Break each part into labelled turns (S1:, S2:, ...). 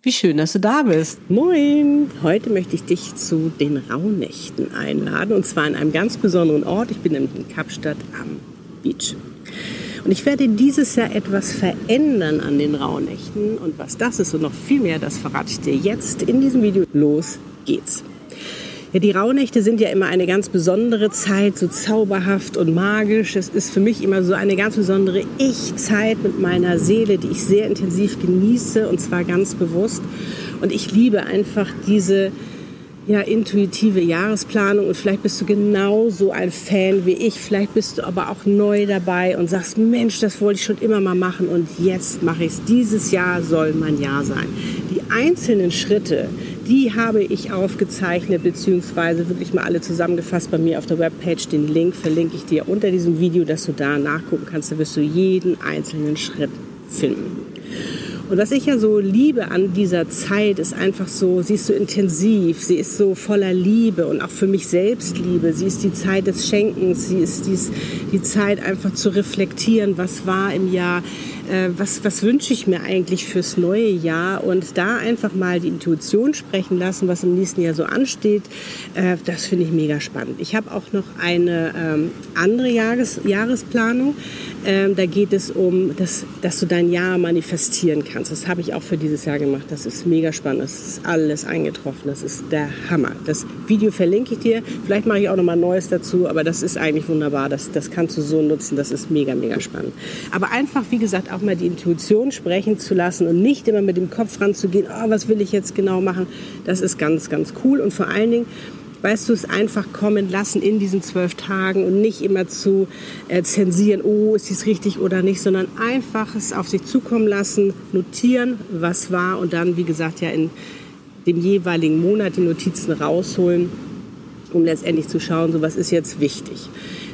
S1: Wie schön, dass du da bist.
S2: Moin! Heute möchte ich dich zu den Rauhnächten einladen und zwar an einem ganz besonderen Ort. Ich bin in Kapstadt am Beach. Und ich werde dieses Jahr etwas verändern an den Rauhnächten und was das ist und noch viel mehr, das verrate ich dir jetzt in diesem Video. Los geht's! Ja, die Rauhnächte sind ja immer eine ganz besondere Zeit, so zauberhaft und magisch. Es ist für mich immer so eine ganz besondere Ich-Zeit mit meiner Seele, die ich sehr intensiv genieße und zwar ganz bewusst. Und ich liebe einfach diese ja, intuitive Jahresplanung und vielleicht bist du genauso ein Fan wie ich. Vielleicht bist du aber auch neu dabei und sagst, Mensch, das wollte ich schon immer mal machen und jetzt mache ich es. Dieses Jahr soll mein Jahr sein. Die einzelnen Schritte, die habe ich aufgezeichnet, beziehungsweise wirklich mal alle zusammengefasst bei mir auf der Webpage. Den Link verlinke ich dir unter diesem Video, dass du da nachgucken kannst. Da wirst du jeden einzelnen Schritt finden. Und was ich ja so liebe an dieser Zeit, ist einfach so, sie ist so intensiv, sie ist so voller Liebe und auch für mich selbst Liebe. Sie ist die Zeit des Schenkens, sie ist dies, die Zeit einfach zu reflektieren, was war im Jahr, äh, was, was wünsche ich mir eigentlich fürs neue Jahr und da einfach mal die Intuition sprechen lassen, was im nächsten Jahr so ansteht, äh, das finde ich mega spannend. Ich habe auch noch eine ähm, andere Jahres, Jahresplanung. Ähm, da geht es um, das, dass du dein Jahr manifestieren kannst. Das habe ich auch für dieses Jahr gemacht. Das ist mega spannend. Das ist alles eingetroffen. Das ist der Hammer. Das Video verlinke ich dir. Vielleicht mache ich auch noch mal Neues dazu, aber das ist eigentlich wunderbar. Das, das kannst du so nutzen. Das ist mega, mega spannend. Aber einfach, wie gesagt, auch auch mal die Intuition sprechen zu lassen und nicht immer mit dem Kopf ranzugehen, oh, was will ich jetzt genau machen, das ist ganz, ganz cool. Und vor allen Dingen, weißt du, es einfach kommen lassen in diesen zwölf Tagen und nicht immer zu äh, zensieren, oh, ist dies richtig oder nicht, sondern einfach es auf sich zukommen lassen, notieren, was war und dann, wie gesagt, ja in dem jeweiligen Monat die Notizen rausholen, um letztendlich zu schauen, so was ist jetzt wichtig.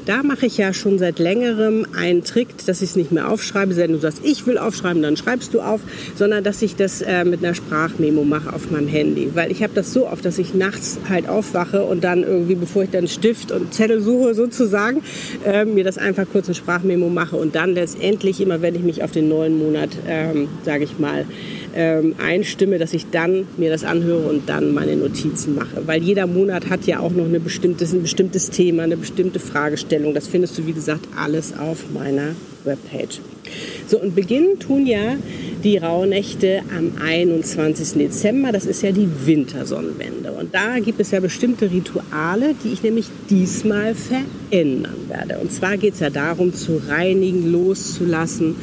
S2: Da mache ich ja schon seit längerem einen Trick, dass ich es nicht mehr aufschreibe, wenn du sagst, ich will aufschreiben, dann schreibst du auf, sondern dass ich das äh, mit einer Sprachmemo mache auf meinem Handy. Weil ich habe das so oft, dass ich nachts halt aufwache und dann irgendwie, bevor ich dann Stift und Zettel suche sozusagen, äh, mir das einfach kurz eine Sprachmemo mache und dann letztendlich immer, wenn ich mich auf den neuen Monat, ähm, sage ich mal, ähm, einstimme, dass ich dann mir das anhöre und dann meine Notizen mache. Weil jeder Monat hat ja auch noch eine bestimmtes, ein bestimmtes Thema, eine bestimmte Fragestellung. Das findest du, wie gesagt, alles auf meiner Webpage. So, und beginnen tun ja die Rauhnächte am 21. Dezember. Das ist ja die Wintersonnenwende. Und da gibt es ja bestimmte Rituale, die ich nämlich diesmal verändern werde. Und zwar geht es ja darum, zu reinigen, loszulassen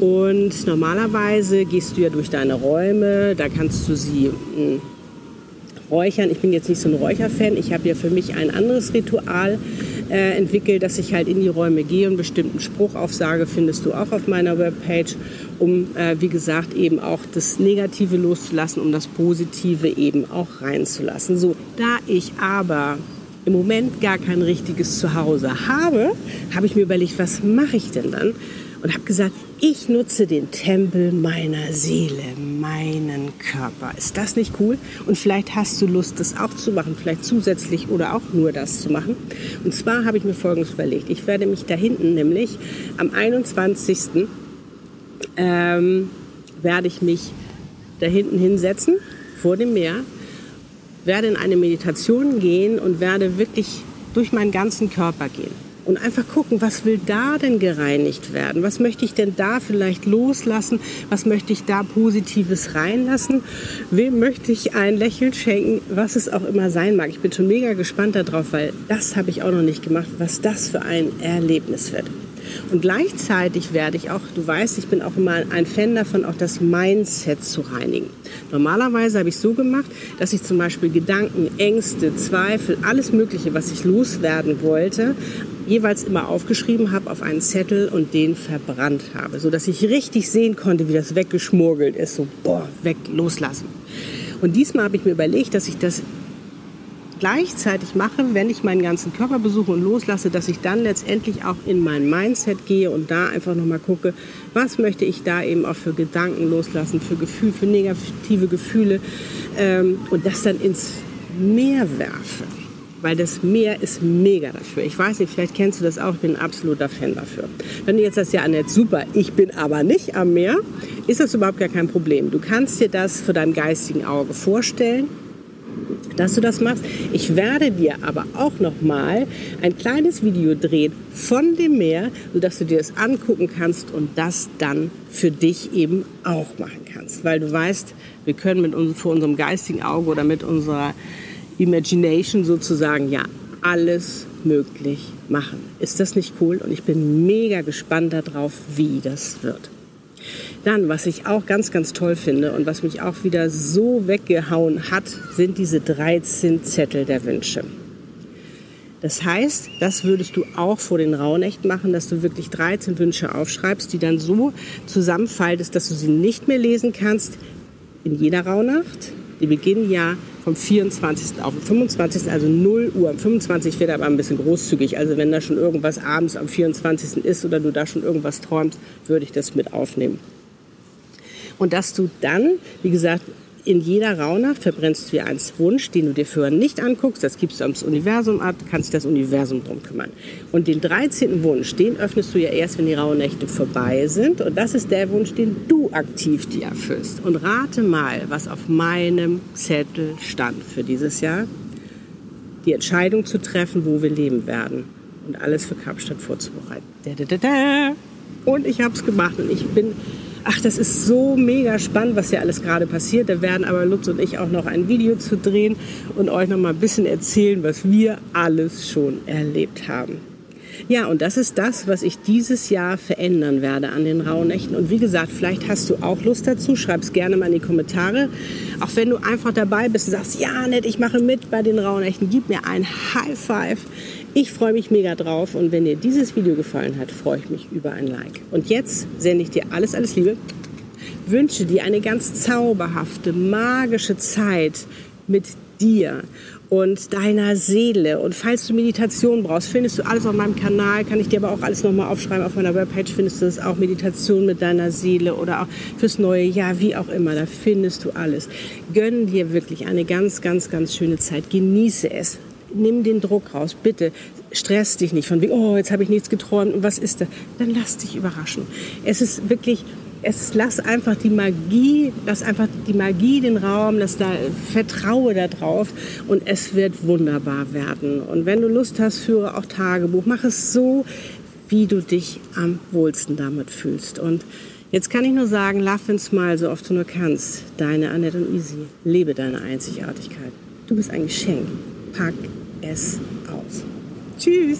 S2: und normalerweise gehst du ja durch deine Räume, da kannst du sie hm, räuchern. Ich bin jetzt nicht so ein Räucherfan. Ich habe ja für mich ein anderes Ritual äh, entwickelt, dass ich halt in die Räume gehe und bestimmten Spruch aufsage, findest du auch auf meiner Webpage, um, äh, wie gesagt, eben auch das Negative loszulassen, um das Positive eben auch reinzulassen. So, da ich aber im Moment gar kein richtiges Zuhause habe, habe ich mir überlegt, was mache ich denn dann? Und habe gesagt, ich nutze den Tempel meiner Seele, meinen Körper. Ist das nicht cool? Und vielleicht hast du Lust, das auch zu machen, vielleicht zusätzlich oder auch nur das zu machen. Und zwar habe ich mir Folgendes überlegt. Ich werde mich da hinten nämlich am 21. Ähm, werde ich mich da hinten hinsetzen, vor dem Meer, werde in eine Meditation gehen und werde wirklich durch meinen ganzen Körper gehen und einfach gucken, was will da denn gereinigt werden? Was möchte ich denn da vielleicht loslassen? Was möchte ich da Positives reinlassen? Wem möchte ich ein Lächeln schenken? Was es auch immer sein mag. Ich bin schon mega gespannt darauf, weil das habe ich auch noch nicht gemacht, was das für ein Erlebnis wird. Und gleichzeitig werde ich auch, du weißt, ich bin auch immer ein Fan davon, auch das Mindset zu reinigen. Normalerweise habe ich so gemacht, dass ich zum Beispiel Gedanken, Ängste, Zweifel, alles Mögliche, was ich loswerden wollte, jeweils immer aufgeschrieben habe auf einen Zettel und den verbrannt habe, so dass ich richtig sehen konnte, wie das weggeschmurgelt ist, so boah, weg, loslassen. Und diesmal habe ich mir überlegt, dass ich das gleichzeitig mache, wenn ich meinen ganzen Körper besuche und loslasse, dass ich dann letztendlich auch in mein Mindset gehe und da einfach nochmal gucke, was möchte ich da eben auch für Gedanken loslassen, für Gefühle, für negative Gefühle ähm, und das dann ins Meer werfe weil das Meer ist mega dafür. Ich weiß nicht, vielleicht kennst du das auch, ich bin ein absoluter Fan dafür. Wenn du jetzt sagst, ja Annette, super, ich bin aber nicht am Meer, ist das überhaupt gar kein Problem. Du kannst dir das für dein geistigen Auge vorstellen, dass du das machst. Ich werde dir aber auch noch mal ein kleines Video drehen von dem Meer, sodass du dir das angucken kannst und das dann für dich eben auch machen kannst. Weil du weißt, wir können mit uns, vor unserem geistigen Auge oder mit unserer Imagination sozusagen ja alles möglich machen. Ist das nicht cool? Und ich bin mega gespannt darauf, wie das wird. Dann, was ich auch ganz, ganz toll finde und was mich auch wieder so weggehauen hat, sind diese 13 Zettel der Wünsche. Das heißt, das würdest du auch vor den Rauhnächten machen, dass du wirklich 13 Wünsche aufschreibst, die dann so zusammenfaltest, dass du sie nicht mehr lesen kannst in jeder Rauhnacht. Die beginnen ja vom 24. auf den 25. also 0 Uhr. Am 25 wird aber ein bisschen großzügig. Also wenn da schon irgendwas abends am 24. ist oder du da schon irgendwas träumst, würde ich das mit aufnehmen. Und dass du dann, wie gesagt, in jeder Rauhnacht verbrennst du dir einen Wunsch, den du dir vorher nicht anguckst. Das gibst du ans Universum ab, kannst das Universum drum kümmern. Und den 13. Wunsch, den öffnest du ja erst, wenn die Rauhnächte vorbei sind. Und das ist der Wunsch, den du aktiv dir erfüllst. Und rate mal, was auf meinem Zettel stand für dieses Jahr. Die Entscheidung zu treffen, wo wir leben werden. Und alles für Kapstadt vorzubereiten. Und ich habe es gemacht und ich bin ach, das ist so mega spannend, was hier alles gerade passiert. Da werden aber Lutz und ich auch noch ein Video zu drehen und euch noch mal ein bisschen erzählen, was wir alles schon erlebt haben. Ja, und das ist das, was ich dieses Jahr verändern werde an den Rauhnächten. Und wie gesagt, vielleicht hast du auch Lust dazu. Schreib es gerne mal in die Kommentare. Auch wenn du einfach dabei bist und sagst, ja, nett, ich mache mit bei den Rauhnächten. Gib mir ein High Five. Ich freue mich mega drauf und wenn dir dieses Video gefallen hat, freue ich mich über ein Like. Und jetzt sende ich dir alles, alles Liebe. Wünsche dir eine ganz zauberhafte, magische Zeit mit dir und deiner Seele. Und falls du Meditation brauchst, findest du alles auf meinem Kanal. Kann ich dir aber auch alles nochmal aufschreiben. Auf meiner Webpage findest du das auch. Meditation mit deiner Seele oder auch fürs neue Jahr, wie auch immer. Da findest du alles. Gönn dir wirklich eine ganz, ganz, ganz schöne Zeit. Genieße es nimm den Druck raus, bitte. Stress dich nicht von wegen, oh, jetzt habe ich nichts geträumt und was ist da? Dann lass dich überraschen. Es ist wirklich, es lass einfach die Magie, lass einfach die Magie den Raum, lass da, vertraue da drauf und es wird wunderbar werden. Und wenn du Lust hast, führe auch Tagebuch. Mach es so, wie du dich am wohlsten damit fühlst. Und jetzt kann ich nur sagen, laugh and smile, so oft du nur kannst. Deine Annette und Easy. Lebe deine Einzigartigkeit. Du bist ein Geschenk. Pack es aus. Tschüss.